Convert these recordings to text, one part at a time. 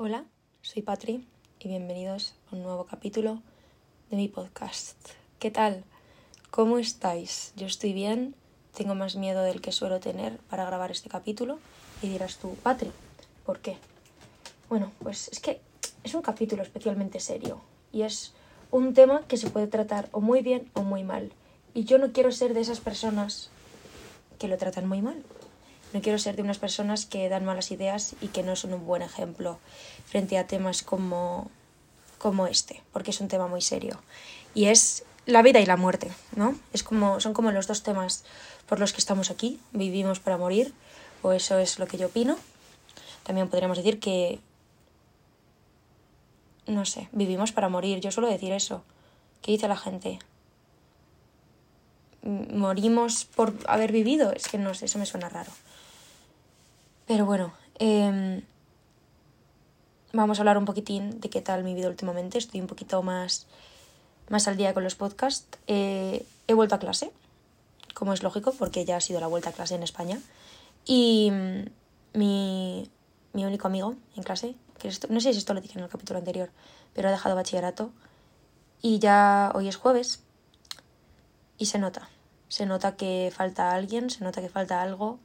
Hola, soy Patri y bienvenidos a un nuevo capítulo de mi podcast. ¿Qué tal? ¿Cómo estáis? Yo estoy bien, tengo más miedo del que suelo tener para grabar este capítulo y dirás tú, Patri, ¿por qué? Bueno, pues es que es un capítulo especialmente serio y es un tema que se puede tratar o muy bien o muy mal. Y yo no quiero ser de esas personas que lo tratan muy mal. No quiero ser de unas personas que dan malas ideas y que no son un buen ejemplo frente a temas como, como este, porque es un tema muy serio. Y es la vida y la muerte, ¿no? Es como, son como los dos temas por los que estamos aquí, vivimos para morir, o eso es lo que yo opino. También podríamos decir que, no sé, vivimos para morir, yo suelo decir eso. ¿Qué dice la gente? ¿Morimos por haber vivido? Es que no sé, eso me suena raro. Pero bueno, eh, vamos a hablar un poquitín de qué tal mi vida últimamente. Estoy un poquito más, más al día con los podcasts. Eh, he vuelto a clase, como es lógico, porque ya ha sido la vuelta a clase en España. Y mm, mi, mi único amigo en clase, que esto, no sé si esto lo dije en el capítulo anterior, pero ha dejado bachillerato. Y ya hoy es jueves y se nota. Se nota que falta alguien, se nota que falta algo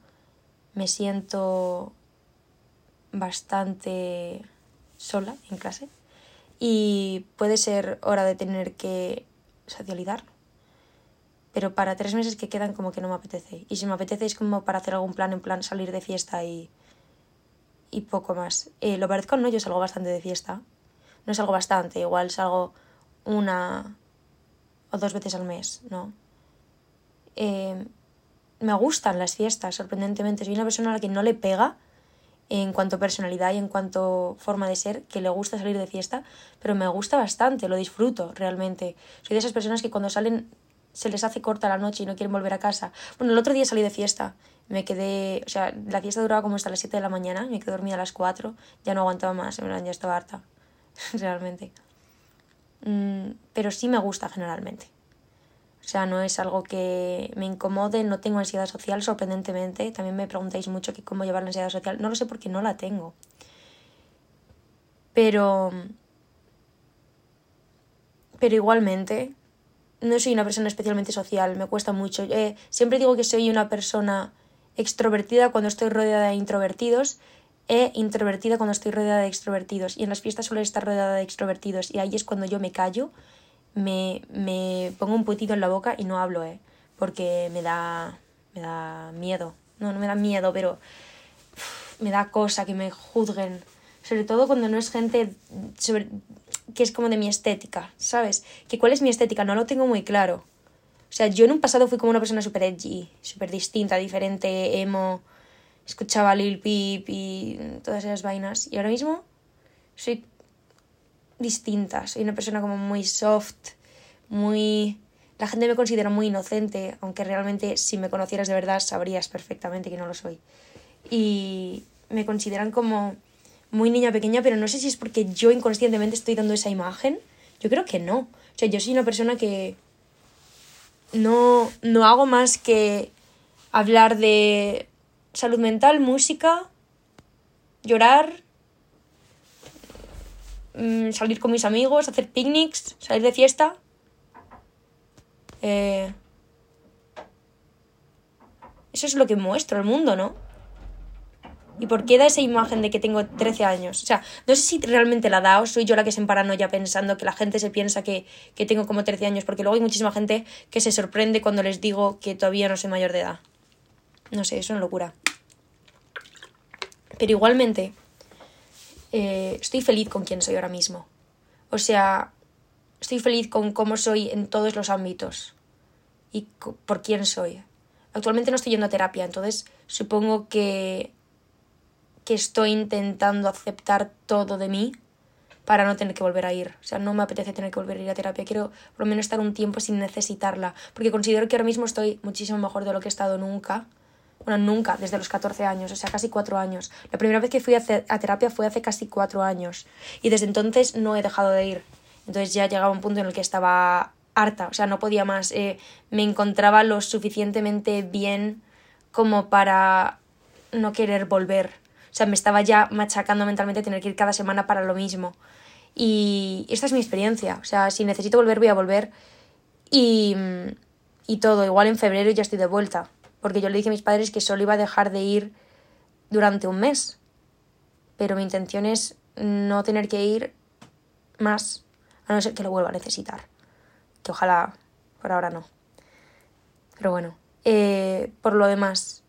me siento bastante sola en clase y puede ser hora de tener que socializar. Pero para tres meses que quedan como que no me apetece. Y si me apetece es como para hacer algún plan, en plan salir de fiesta y, y poco más. Eh, lo parezco no, yo salgo bastante de fiesta. No salgo bastante, igual salgo una o dos veces al mes, ¿no? Eh, me gustan las fiestas, sorprendentemente. Soy una persona a la que no le pega en cuanto a personalidad y en cuanto forma de ser, que le gusta salir de fiesta, pero me gusta bastante, lo disfruto realmente. Soy de esas personas que cuando salen se les hace corta la noche y no quieren volver a casa. Bueno, el otro día salí de fiesta, me quedé, o sea, la fiesta duraba como hasta las 7 de la mañana, me quedé dormida a las 4, ya no aguantaba más, en verdad ya estaba harta, realmente. Mm, pero sí me gusta generalmente. O sea, no es algo que me incomode, no tengo ansiedad social, sorprendentemente. También me preguntáis mucho que cómo llevar la ansiedad social. No lo sé porque no la tengo. Pero. Pero igualmente, no soy una persona especialmente social, me cuesta mucho. Eh, siempre digo que soy una persona extrovertida cuando estoy rodeada de introvertidos e introvertida cuando estoy rodeada de extrovertidos. Y en las fiestas suelo estar rodeada de extrovertidos y ahí es cuando yo me callo me, me pongo un putito en la boca y no hablo, ¿eh? Porque me da, me da miedo. No, no me da miedo, pero me da cosa que me juzguen. Sobre todo cuando no es gente sobre, que es como de mi estética, ¿sabes? Que cuál es mi estética, no lo tengo muy claro. O sea, yo en un pasado fui como una persona súper edgy, súper distinta, diferente, emo, escuchaba Lil Peep y todas esas vainas. Y ahora mismo soy distinta. Soy una persona como muy soft, muy... La gente me considera muy inocente, aunque realmente si me conocieras de verdad sabrías perfectamente que no lo soy. Y me consideran como muy niña pequeña, pero no sé si es porque yo inconscientemente estoy dando esa imagen. Yo creo que no. O sea, yo soy una persona que no, no hago más que hablar de salud mental, música, llorar, Mm, salir con mis amigos, hacer picnics, salir de fiesta. Eh, eso es lo que muestro al mundo, ¿no? ¿Y por qué da esa imagen de que tengo 13 años? O sea, no sé si realmente la da o soy yo la que se ya pensando que la gente se piensa que, que tengo como 13 años, porque luego hay muchísima gente que se sorprende cuando les digo que todavía no soy mayor de edad. No sé, es una locura. Pero igualmente, eh, estoy feliz con quien soy ahora mismo. O sea, estoy feliz con cómo soy en todos los ámbitos y por quién soy. Actualmente no estoy yendo a terapia, entonces supongo que, que estoy intentando aceptar todo de mí para no tener que volver a ir. O sea, no me apetece tener que volver a ir a terapia. Quiero por lo menos estar un tiempo sin necesitarla, porque considero que ahora mismo estoy muchísimo mejor de lo que he estado nunca nunca, desde los 14 años, o sea, casi cuatro años. La primera vez que fui a, terapia fue hace casi cuatro años y desde entonces no he dejado de ir. Entonces ya llegaba un punto en el que estaba harta, o sea, no podía más. Eh, me encontraba lo suficientemente bien como para no querer volver. O sea, me estaba ya machacando mentalmente tener que ir cada semana para lo mismo. Y esta es mi experiencia. O sea, si necesito volver, voy a volver. Y, y todo. Igual en febrero ya estoy de vuelta. Porque yo le dije a mis padres que solo iba a dejar de ir durante un mes. Pero mi intención es no tener que ir más. A no ser que lo vuelva a necesitar. Que ojalá por ahora no. Pero bueno. Eh, por lo demás,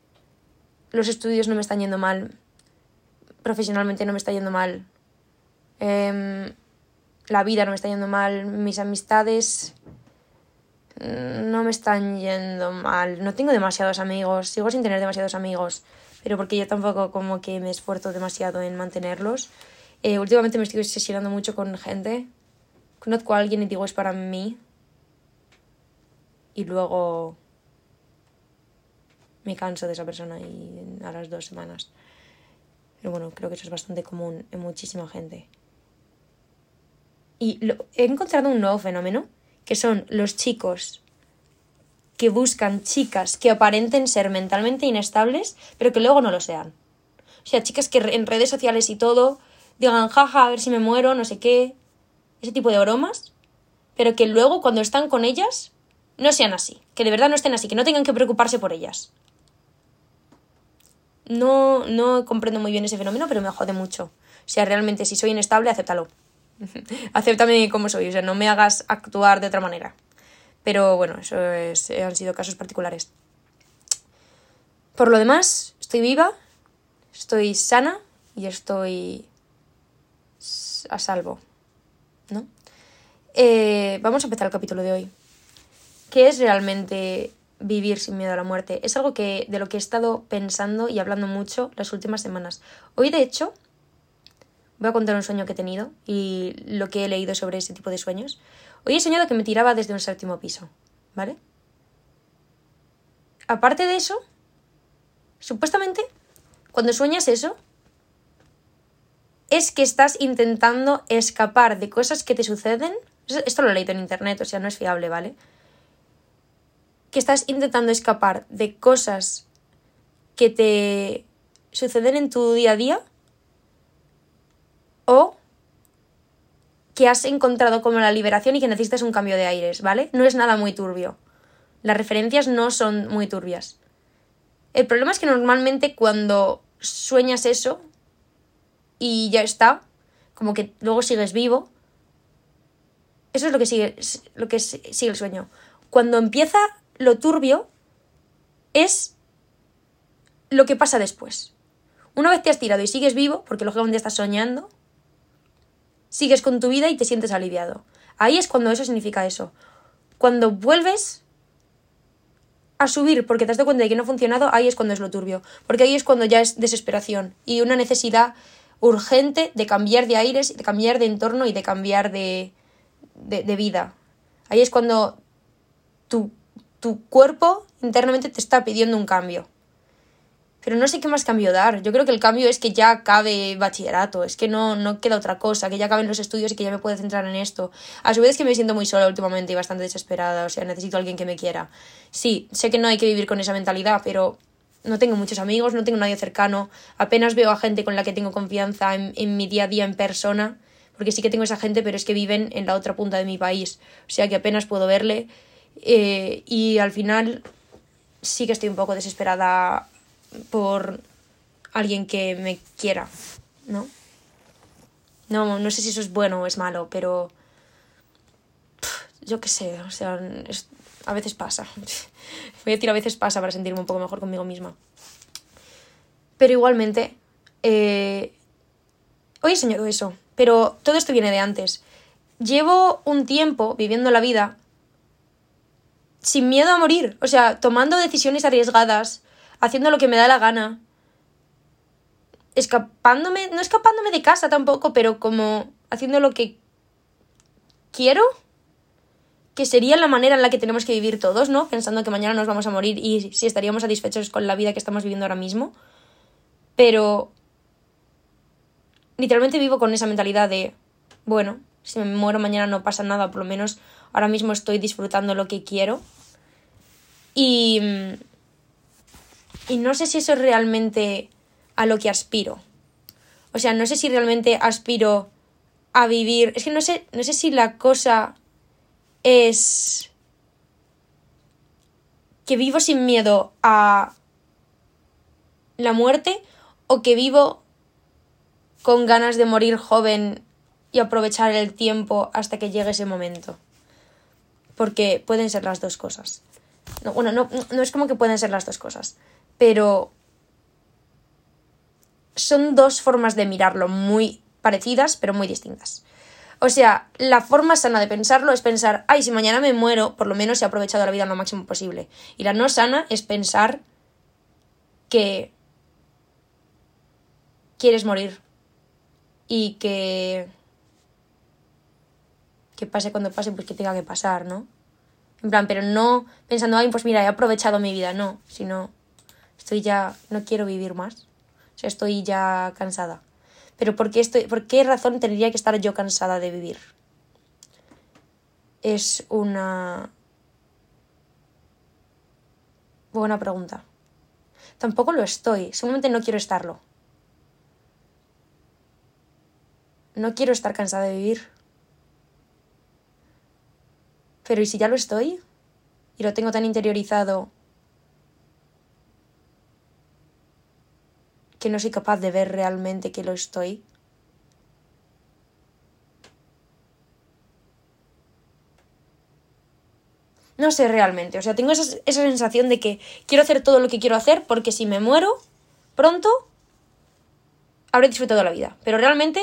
los estudios no me están yendo mal. Profesionalmente no me está yendo mal. Em, la vida no me está yendo mal. Mis amistades no me están yendo mal. No tengo demasiados amigos. Sigo sin tener demasiados amigos. Pero porque yo tampoco como que me esfuerzo demasiado en mantenerlos. Eh, últimamente me estoy sesionando mucho con gente. Conozco a alguien y digo es para mí. Y luego me canso de esa persona y a las dos semanas. Pero bueno, creo que eso es bastante común en muchísima gente. Y he encontrado un nuevo fenómeno, que son los chicos que buscan chicas que aparenten ser mentalmente inestables, pero que luego no lo sean. O sea, chicas que en redes sociales y todo digan, jaja, a ver si me muero, no sé qué. Ese tipo de bromas. Pero que luego cuando están con ellas no sean así. Que de verdad no estén así, que no tengan que preocuparse por ellas. No, no comprendo muy bien ese fenómeno, pero me jode mucho. O sea, realmente, si soy inestable, acéptalo. Acéptame como soy, o sea, no me hagas actuar de otra manera. Pero bueno, eso han sido casos particulares. Por lo demás, estoy viva, estoy sana y estoy a salvo. ¿No? Eh, vamos a empezar el capítulo de hoy. ¿Qué es realmente vivir sin miedo a la muerte. Es algo que, de lo que he estado pensando y hablando mucho las últimas semanas. Hoy, de hecho, voy a contar un sueño que he tenido y lo que he leído sobre ese tipo de sueños. Hoy he soñado que me tiraba desde un séptimo piso, ¿vale? Aparte de eso, supuestamente, cuando sueñas eso, es que estás intentando escapar de cosas que te suceden. Esto lo he leído en internet, o sea, no es fiable, ¿vale? que estás intentando escapar de cosas que te suceden en tu día a día o que has encontrado como la liberación y que necesitas un cambio de aires, ¿vale? No es nada muy turbio. Las referencias no son muy turbias. El problema es que normalmente cuando sueñas eso y ya está, como que luego sigues vivo, eso es lo que sigue, lo que sigue el sueño. Cuando empieza lo turbio es lo que pasa después. Una vez te has tirado y sigues vivo, porque lógicamente estás soñando, sigues con tu vida y te sientes aliviado. Ahí es cuando eso significa eso. Cuando vuelves a subir porque te has dado cuenta de que no ha funcionado, ahí es cuando es lo turbio. Porque ahí es cuando ya es desesperación y una necesidad urgente de cambiar de aires, de cambiar de entorno y de cambiar de, de, de vida. Ahí es cuando tu tu cuerpo internamente te está pidiendo un cambio. Pero no sé qué más cambio dar. Yo creo que el cambio es que ya acabe bachillerato, es que no, no queda otra cosa, que ya acaben los estudios y que ya me pueda centrar en esto. A su vez es que me siento muy sola últimamente y bastante desesperada, o sea, necesito a alguien que me quiera. Sí, sé que no hay que vivir con esa mentalidad, pero no tengo muchos amigos, no tengo nadie cercano, apenas veo a gente con la que tengo confianza en, en mi día a día en persona, porque sí que tengo esa gente, pero es que viven en la otra punta de mi país, o sea que apenas puedo verle eh, y al final sí que estoy un poco desesperada por alguien que me quiera, ¿no? No, no sé si eso es bueno o es malo, pero yo qué sé, o sea, a veces pasa. Voy a decir a veces pasa para sentirme un poco mejor conmigo misma. Pero igualmente, eh, hoy he soñado eso, pero todo esto viene de antes. Llevo un tiempo viviendo la vida sin miedo a morir, o sea, tomando decisiones arriesgadas, haciendo lo que me da la gana, escapándome, no escapándome de casa tampoco, pero como haciendo lo que quiero, que sería la manera en la que tenemos que vivir todos, ¿no? Pensando que mañana nos vamos a morir y si estaríamos satisfechos con la vida que estamos viviendo ahora mismo. Pero literalmente vivo con esa mentalidad de, bueno, si me muero mañana no pasa nada, por lo menos ahora mismo estoy disfrutando lo que quiero y, y no sé si eso es realmente a lo que aspiro. O sea, no sé si realmente aspiro a vivir. Es que no sé, no sé si la cosa es que vivo sin miedo a la muerte o que vivo con ganas de morir joven y aprovechar el tiempo hasta que llegue ese momento. Porque pueden ser las dos cosas. No, bueno, no, no es como que pueden ser las dos cosas, pero son dos formas de mirarlo muy parecidas, pero muy distintas. O sea, la forma sana de pensarlo es pensar, ay, si mañana me muero, por lo menos he aprovechado la vida lo máximo posible. Y la no sana es pensar que quieres morir y que que pase cuando pase, pues que tenga que pasar, ¿no? En plan, pero no pensando, ay, pues mira, he aprovechado mi vida, no, sino estoy ya, no quiero vivir más, o sea, estoy ya cansada. Pero ¿por qué, estoy, ¿por qué razón tendría que estar yo cansada de vivir? Es una buena pregunta. Tampoco lo estoy, simplemente no quiero estarlo. No quiero estar cansada de vivir. Pero ¿y si ya lo estoy? Y lo tengo tan interiorizado que no soy capaz de ver realmente que lo estoy. No sé realmente, o sea, tengo esa, esa, sensación de que quiero hacer todo lo que quiero hacer porque si me muero pronto, habré disfrutado la vida. Pero realmente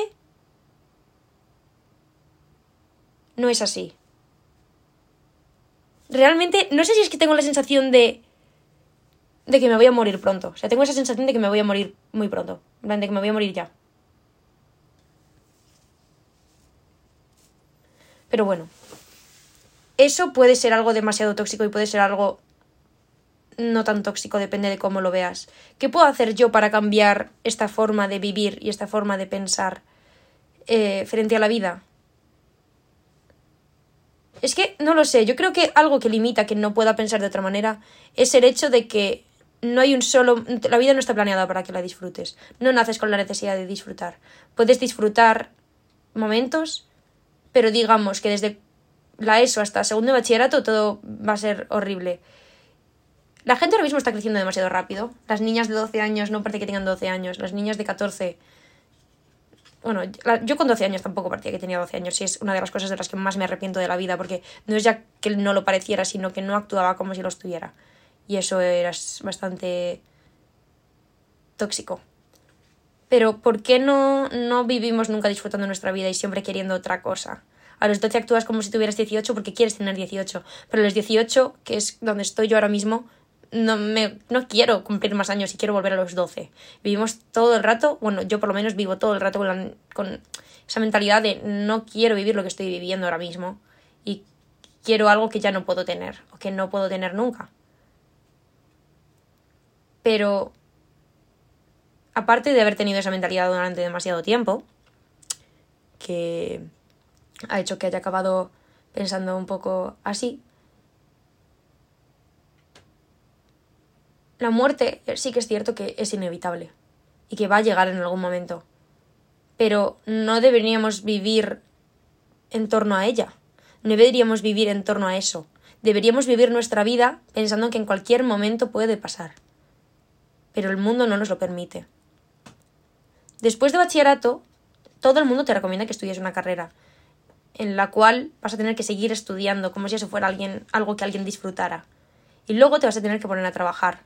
no es así. Realmente, no sé si es que tengo la sensación de de que me voy a morir pronto. O sea, tengo esa sensación de que me voy a morir muy pronto. En plan, de que me voy a morir ya. Pero bueno. Eso puede ser algo demasiado tóxico y puede ser algo no tan tóxico, depende de cómo lo veas. ¿Qué puedo hacer yo para cambiar esta forma de vivir y esta forma de pensar eh, frente a la vida? Es que no lo sé, yo creo que algo que limita que no pueda pensar de otra manera es el hecho de que no hay un solo. La vida no está planeada para que la disfrutes. No naces con la necesidad de disfrutar. Puedes disfrutar momentos, pero digamos que desde la ESO hasta segundo bachillerato todo va a ser horrible. La gente ahora mismo está creciendo demasiado rápido. Las niñas de 12 años no parece que tengan 12 años. Las niñas de 14. Bueno, yo con 12 años tampoco parecía que tenía 12 años y es una de las cosas de las que más me arrepiento de la vida porque no es ya que no lo pareciera, sino que no actuaba como si lo estuviera y eso era bastante tóxico. Pero ¿por qué no, no vivimos nunca disfrutando nuestra vida y siempre queriendo otra cosa? A los 12 actúas como si tuvieras 18 porque quieres tener 18, pero a los 18, que es donde estoy yo ahora mismo, no, me, no quiero cumplir más años y quiero volver a los 12. Vivimos todo el rato, bueno, yo por lo menos vivo todo el rato con, con esa mentalidad de no quiero vivir lo que estoy viviendo ahora mismo y quiero algo que ya no puedo tener o que no puedo tener nunca. Pero, aparte de haber tenido esa mentalidad durante demasiado tiempo, que ha hecho que haya acabado pensando un poco así, la muerte sí que es cierto que es inevitable y que va a llegar en algún momento. Pero no deberíamos vivir en torno a ella. No deberíamos vivir en torno a eso. Deberíamos vivir nuestra vida pensando que en cualquier momento puede pasar pero el mundo no nos lo permite. Después de bachillerato, todo el mundo te recomienda que estudies una carrera en la cual vas a tener que seguir estudiando como si eso fuera alguien, algo que alguien disfrutara. Y luego te vas a tener que poner a trabajar,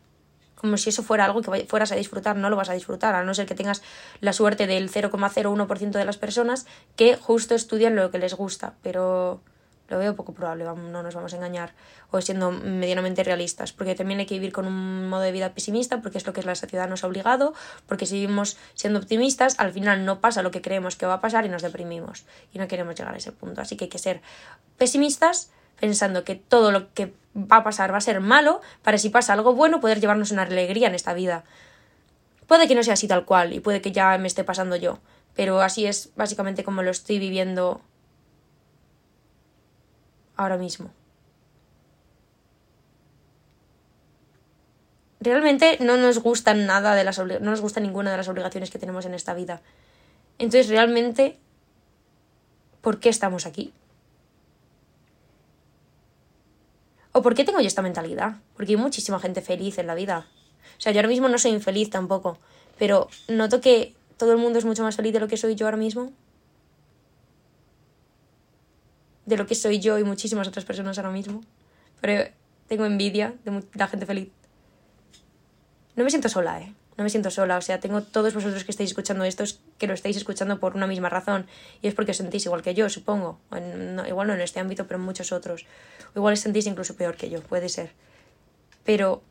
como si eso fuera algo que fueras a disfrutar, no lo vas a disfrutar, a no ser que tengas la suerte del 0,01% de las personas que justo estudian lo que les gusta, pero lo veo poco probable, no nos vamos a engañar, o siendo medianamente realistas, porque también hay que vivir con un modo de vida pesimista, porque es lo que la sociedad nos ha obligado, porque si vivimos siendo optimistas, al final no pasa lo que creemos que va a pasar y nos deprimimos, y no queremos llegar a ese punto. Así que hay que ser pesimistas, pensando que todo lo que va a pasar va a ser malo, para si pasa algo bueno poder llevarnos una alegría en esta vida. Puede que no sea así tal cual, y puede que ya me esté pasando yo, pero así es básicamente como lo estoy viviendo ahora mismo. Realmente no nos gustan nada de las no nos gusta ninguna de las obligaciones que tenemos en esta vida. Entonces, realmente, ¿por qué estamos aquí? ¿O por qué tengo yo esta mentalidad? Porque hay muchísima gente feliz en la vida. O sea, yo ahora mismo no soy infeliz tampoco, pero noto que todo el mundo es mucho más feliz de lo que soy yo ahora mismo. De lo que soy yo y muchísimas otras personas ahora mismo. Pero tengo envidia de la gente feliz. No me siento sola, ¿eh? No me siento sola. O sea, tengo todos vosotros que estáis escuchando esto que lo estáis escuchando por una misma razón. Y es porque os sentís igual que yo, supongo. igual no en este ámbito, pero en muchos otros. O igual os sentís incluso peor que yo, puede ser. Pero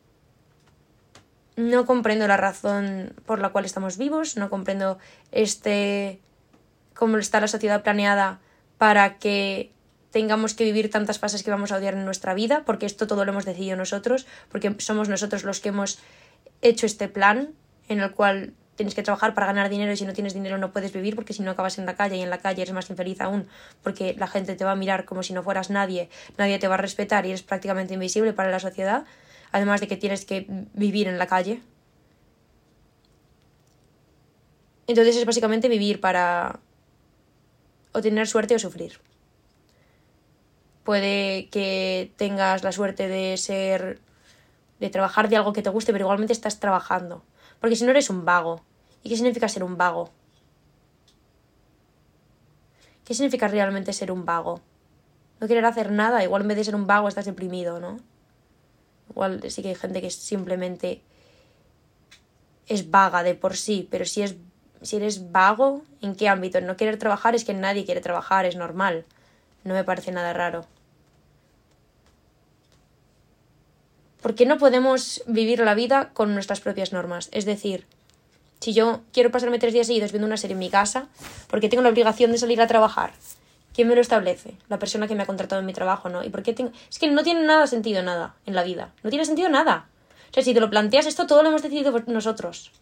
no comprendo la razón por la cual estamos vivos, no comprendo este cómo está la sociedad planeada para que tengamos que vivir tantas fases que vamos a odiar en nuestra vida, porque esto todo lo hemos decidido nosotros, porque somos nosotros los que hemos hecho este plan en el cual tienes que trabajar para ganar dinero y si no tienes dinero no puedes vivir porque si no acabas en la calle y en la calle eres más infeliz aún porque la gente te va a mirar como si no fueras nadie, nadie te va a respetar y eres prácticamente invisible para la sociedad, además de que tienes que vivir en la calle. Entonces es básicamente vivir para o tener suerte o sufrir. Puede que tengas la suerte de ser de trabajar de algo que te guste, pero igualmente estás trabajando. Porque si no eres un vago. ¿Y qué significa ser un vago? ¿Qué significa realmente ser un vago? No querer hacer nada, igual en vez de ser un vago estás deprimido, ¿no? Igual sí que hay gente que simplemente es vaga de por sí, pero si es si eres vago, ¿en qué ámbito? No querer trabajar es que nadie quiere trabajar, es normal. No me parece nada raro. ¿Por qué no podemos vivir la vida con nuestras propias normas? Es decir, si yo quiero pasarme tres días seguidos viendo una serie en mi casa, porque tengo la obligación de salir a trabajar, ¿quién me lo establece? La persona que me ha contratado en mi trabajo, ¿no? ¿Y por qué tengo.? Es que no tiene nada sentido nada en la vida. No tiene sentido nada. O sea, si te lo planteas, esto todo lo hemos decidido nosotros.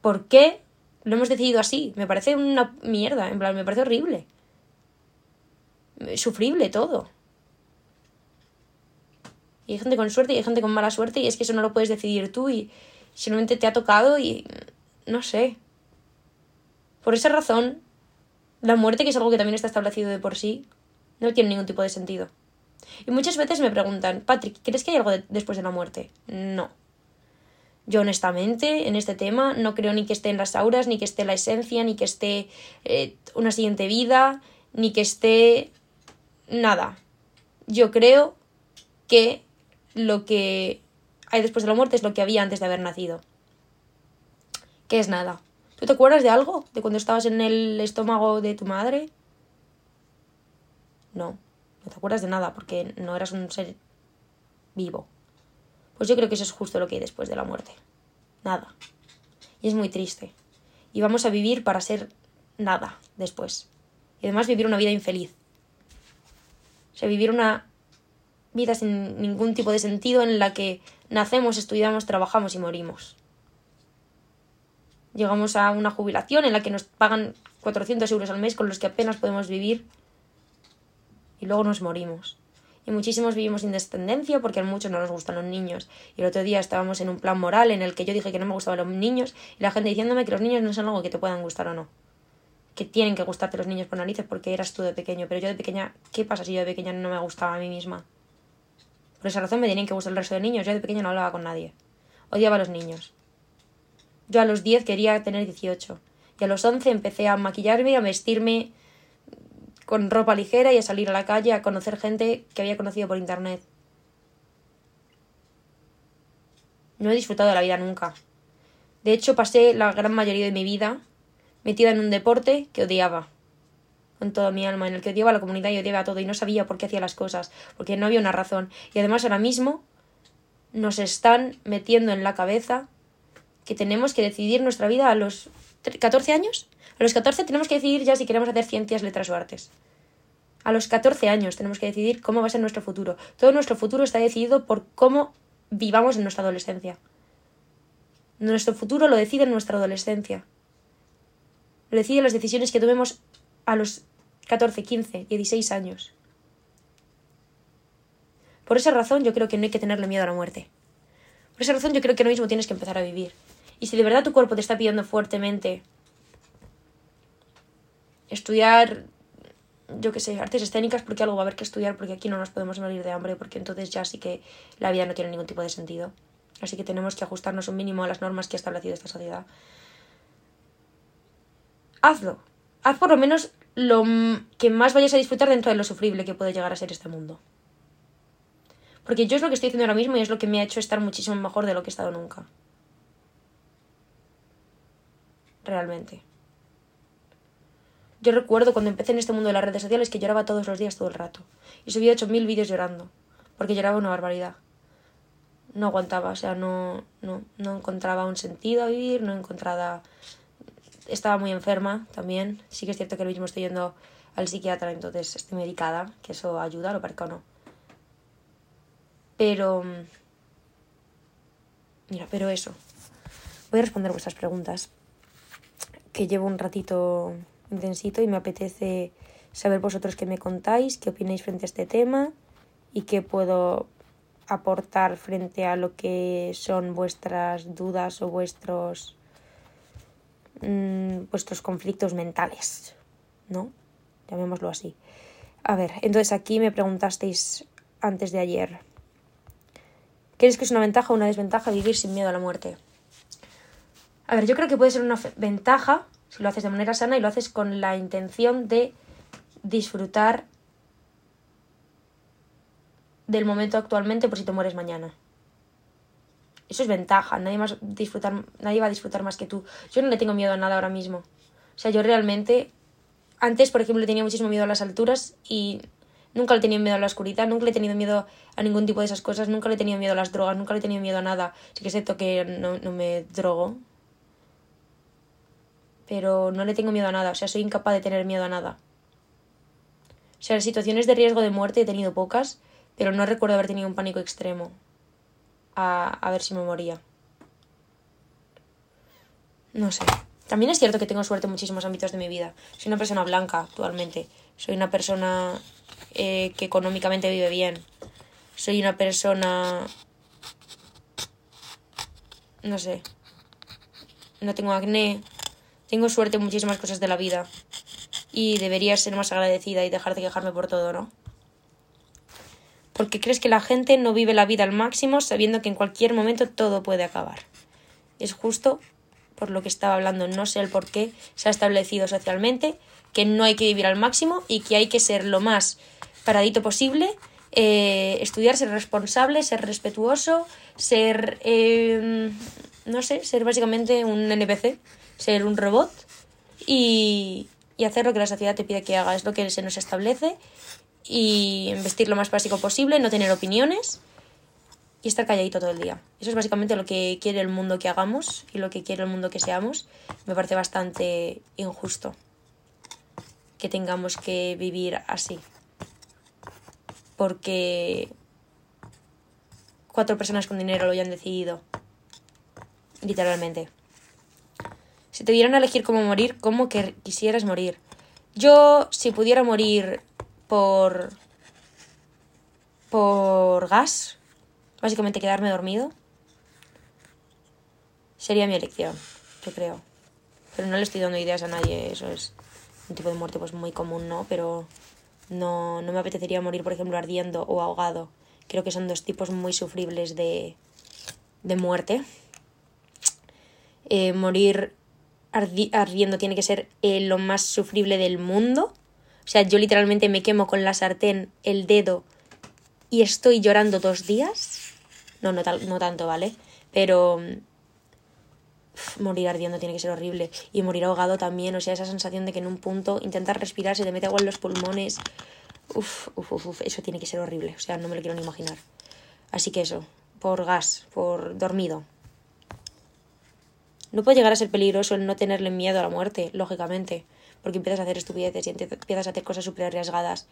¿Por qué lo hemos decidido así? Me parece una mierda, en plan, me parece horrible. Sufrible todo. Hay gente con suerte y hay gente con mala suerte y es que eso no lo puedes decidir tú y simplemente te ha tocado y no sé. Por esa razón, la muerte, que es algo que también está establecido de por sí, no tiene ningún tipo de sentido. Y muchas veces me preguntan, Patrick, ¿crees que hay algo después de la muerte? No. Yo honestamente en este tema no creo ni que esté en las auras, ni que esté la esencia, ni que esté eh, una siguiente vida, ni que esté nada. Yo creo que lo que hay después de la muerte es lo que había antes de haber nacido. ¿Qué es nada? ¿Tú te acuerdas de algo? ¿De cuando estabas en el estómago de tu madre? No, no te acuerdas de nada porque no eras un ser vivo. Pues yo creo que eso es justo lo que hay después de la muerte. Nada. Y es muy triste. Y vamos a vivir para ser nada después. Y además vivir una vida infeliz. O sea, vivir una vida sin ningún tipo de sentido en la que nacemos, estudiamos, trabajamos y morimos. Llegamos a una jubilación en la que nos pagan 400 euros al mes con los que apenas podemos vivir y luego nos morimos. Y muchísimos vivimos sin descendencia porque a muchos no nos gustan los niños. Y el otro día estábamos en un plan moral en el que yo dije que no me gustaban los niños y la gente diciéndome que los niños no son algo que te puedan gustar o no. Que tienen que gustarte los niños por narices porque eras tú de pequeño. Pero yo de pequeña, ¿qué pasa si yo de pequeña no me gustaba a mí misma? Por esa razón me tenían que gustar el resto de niños. Yo de pequeña no hablaba con nadie. Odiaba a los niños. Yo a los 10 quería tener 18. Y a los 11 empecé a maquillarme, a vestirme con ropa ligera y a salir a la calle a conocer gente que había conocido por internet. No he disfrutado de la vida nunca. De hecho, pasé la gran mayoría de mi vida metida en un deporte que odiaba con toda mi alma, en el que odiaba a la comunidad y odiaba a todo y no sabía por qué hacía las cosas, porque no había una razón. Y además ahora mismo nos están metiendo en la cabeza que tenemos que decidir nuestra vida a los 14 años. A los 14 tenemos que decidir ya si queremos hacer ciencias, letras o artes. A los 14 años tenemos que decidir cómo va a ser nuestro futuro. Todo nuestro futuro está decidido por cómo vivamos en nuestra adolescencia. Nuestro futuro lo decide nuestra adolescencia. Lo decide las decisiones que tomemos a los 14, 15, 16 años. Por esa razón yo creo que no hay que tenerle miedo a la muerte. Por esa razón yo creo que ahora mismo tienes que empezar a vivir. Y si de verdad tu cuerpo te está pidiendo fuertemente estudiar, yo qué sé, artes escénicas porque algo va a haber que estudiar porque aquí no nos podemos morir de hambre porque entonces ya sí que la vida no tiene ningún tipo de sentido. Así que tenemos que ajustarnos un mínimo a las normas que ha establecido esta sociedad. Hazlo. Haz por lo menos lo que más vayas a disfrutar dentro de lo sufrible que puede llegar a ser este mundo. Porque yo es lo que estoy haciendo ahora mismo y es lo que me ha hecho estar muchísimo mejor de lo que he estado nunca. Realmente. Yo recuerdo cuando empecé en este mundo de las redes sociales que lloraba todos los días todo el rato. Y subía 8.000 vídeos llorando. Porque lloraba una barbaridad. No aguantaba, o sea, no, no, no encontraba un sentido a vivir, no encontraba... Estaba muy enferma también. Sí que es cierto que lo mismo estoy yendo al psiquiatra, entonces estoy medicada, que eso ayuda, lo parezca o no. Pero... Mira, pero eso. Voy a responder vuestras preguntas. Que llevo un ratito intensito y me apetece saber vosotros qué me contáis, qué opináis frente a este tema y qué puedo aportar frente a lo que son vuestras dudas o vuestros mmm, vuestros conflictos mentales, ¿no? Llamémoslo así. A ver, entonces aquí me preguntasteis antes de ayer ¿Crees que es una ventaja o una desventaja vivir sin miedo a la muerte? A ver, yo creo que puede ser una ventaja si lo haces de manera sana y lo haces con la intención de disfrutar del momento actualmente por si te mueres mañana. Eso es ventaja, nadie, más disfrutar, nadie va a disfrutar más que tú. Yo no le tengo miedo a nada ahora mismo. O sea, yo realmente, antes, por ejemplo, tenía muchísimo miedo a las alturas y Nunca le he tenido miedo a la oscuridad, nunca le he tenido miedo a ningún tipo de esas cosas, nunca le he tenido miedo a las drogas, nunca le he tenido miedo a nada. Sí que es que no, no me drogo. Pero no le tengo miedo a nada, o sea, soy incapaz de tener miedo a nada. O sea, situaciones de riesgo de muerte he tenido pocas, pero no recuerdo haber tenido un pánico extremo a, a ver si me moría. No sé. También es cierto que tengo suerte en muchísimos ámbitos de mi vida. Soy una persona blanca actualmente. Soy una persona eh, que económicamente vive bien. Soy una persona... No sé. No tengo acné. Tengo suerte en muchísimas cosas de la vida. Y debería ser más agradecida y dejar de quejarme por todo, ¿no? Porque crees que la gente no vive la vida al máximo sabiendo que en cualquier momento todo puede acabar. Es justo por lo que estaba hablando, no sé el por qué se ha establecido socialmente que no hay que vivir al máximo y que hay que ser lo más paradito posible, eh, estudiar, ser responsable, ser respetuoso, ser, em, no sé, ser básicamente un NPC, ser un robot y, y hacer lo que la sociedad te pide que haga, es lo que se nos establece y vestir lo más básico posible, no tener opiniones y estar calladito todo el día. Eso es básicamente lo que quiere el mundo que hagamos y lo que quiere el mundo que seamos. Me parece bastante injusto que tengamos que vivir así porque cuatro personas con dinero lo hayan decidido. Literalmente. Si te dieran a elegir cómo morir, ¿cómo que quisieras morir? Yo, si pudiera morir por. por gas, básicamente quedarme dormido, sería mi elección, yo creo. Pero no le estoy dando ideas a nadie, eso es un tipo de muerte pues muy común, ¿no? Pero no, no me apetecería morir, por ejemplo, ardiendo o ahogado. Creo que son dos tipos muy sufribles de, de muerte. Eh, morir ardiendo tiene que ser eh, lo más sufrible del mundo. O sea, yo literalmente me quemo con la sartén el dedo y estoy llorando dos días. No, no, no tanto, ¿vale? Pero morir ardiendo tiene que ser horrible. Y morir ahogado también, o sea, esa sensación de que en un punto intentar respirar, se te mete agua en los pulmones. Uf, uf, uf, uf, eso tiene que ser horrible, o sea, no me lo quiero ni imaginar. Así que eso, por gas, por dormido. No puede llegar a ser peligroso el no tenerle miedo a la muerte, lógicamente, porque empiezas a hacer estupideces y empiezas a hacer cosas súper arriesgadas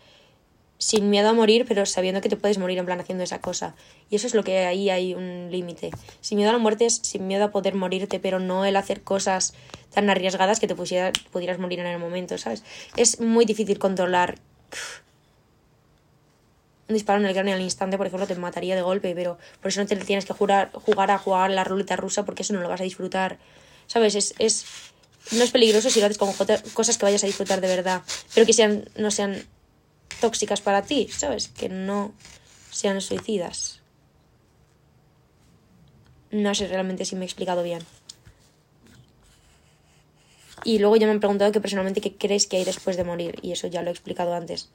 sin miedo a morir, pero sabiendo que te puedes morir en plan haciendo esa cosa. Y eso es lo que ahí hay un límite. Sin miedo a la muerte es sin miedo a poder morirte, pero no el hacer cosas tan arriesgadas que te pudieras morir en el momento, ¿sabes? Es muy difícil controlar. Un disparo en el cráneo al instante, por ejemplo, te mataría de golpe, pero por eso no te tienes que jugar, jugar a jugar la ruleta rusa porque eso no lo vas a disfrutar. ¿Sabes? Es, es no es peligroso si lo haces con cosas que vayas a disfrutar de verdad, pero que sean, no sean tóxicas para ti, ¿sabes? Que no sean suicidas. No sé realmente si me he explicado bien. Y luego ya me han preguntado que personalmente qué crees que hay después de morir, y eso ya lo he explicado antes.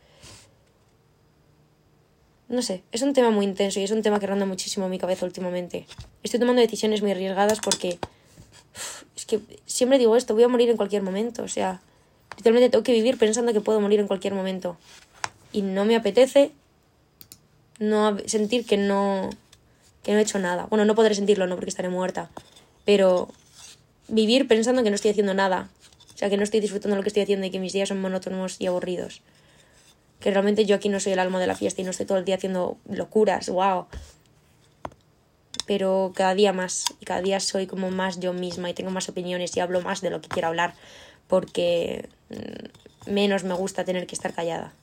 No sé, es un tema muy intenso y es un tema que ronda muchísimo mi cabeza últimamente. Estoy tomando decisiones muy arriesgadas porque es que siempre digo esto, voy a morir en cualquier momento, o sea, literalmente tengo que vivir pensando que puedo morir en cualquier momento. Y no me apetece no sentir que no que no he hecho nada. Bueno, no podré sentirlo, no porque estaré muerta, pero vivir pensando que no estoy haciendo nada. O sea, que no estoy disfrutando lo que estoy haciendo y que mis días son monótonos y aburridos. Que realmente yo aquí no soy el alma de la fiesta y no estoy todo el día haciendo locuras, wow pero cada día más y cada día soy como más yo misma y tengo más opiniones y hablo más de lo que quiero hablar porque mm, menos me gusta tener que estar callada.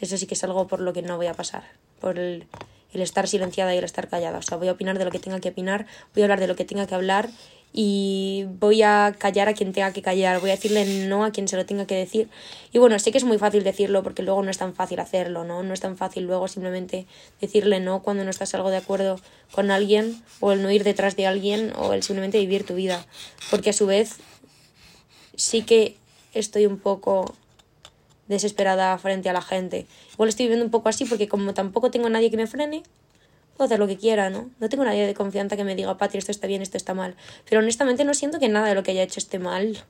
Eso sí que es algo por lo que no voy a pasar, por el, el estar silenciada y el estar callada. O sea, voy a opinar de lo que tenga que opinar, voy a hablar de lo que tenga que hablar y voy a callar a quien tenga que callar, voy a decirle no a quien se lo tenga que decir. Y bueno, sé que es muy fácil decirlo porque luego no es tan fácil hacerlo, ¿no? No es tan fácil luego simplemente decirle no cuando no estás algo de acuerdo con alguien o el no ir detrás de alguien o el simplemente vivir tu vida. Porque a su vez sí que estoy un poco desesperada frente a la gente. Igual estoy viviendo un poco así porque como tampoco tengo a nadie que me frene, puedo hacer lo que quiera, ¿no? No tengo nadie de confianza que me diga, Patri, esto está bien, esto está mal. Pero honestamente no siento que nada de lo que haya hecho esté mal.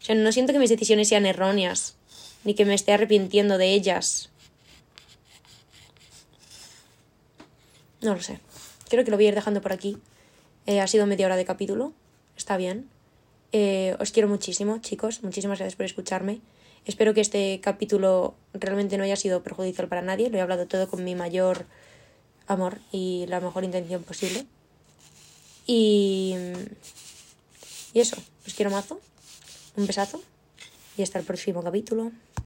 O sea, no siento que mis decisiones sean erróneas, ni que me esté arrepintiendo de ellas. No lo sé. Creo que lo voy a ir dejando por aquí. Eh, ha sido media hora de capítulo. Está bien. Eh, os quiero muchísimo, chicos. Muchísimas gracias por escucharme. Espero que este capítulo realmente no haya sido perjudicial para nadie. Lo he hablado todo con mi mayor amor y la mejor intención posible. Y, y eso, os quiero mazo, un besazo y hasta el próximo capítulo.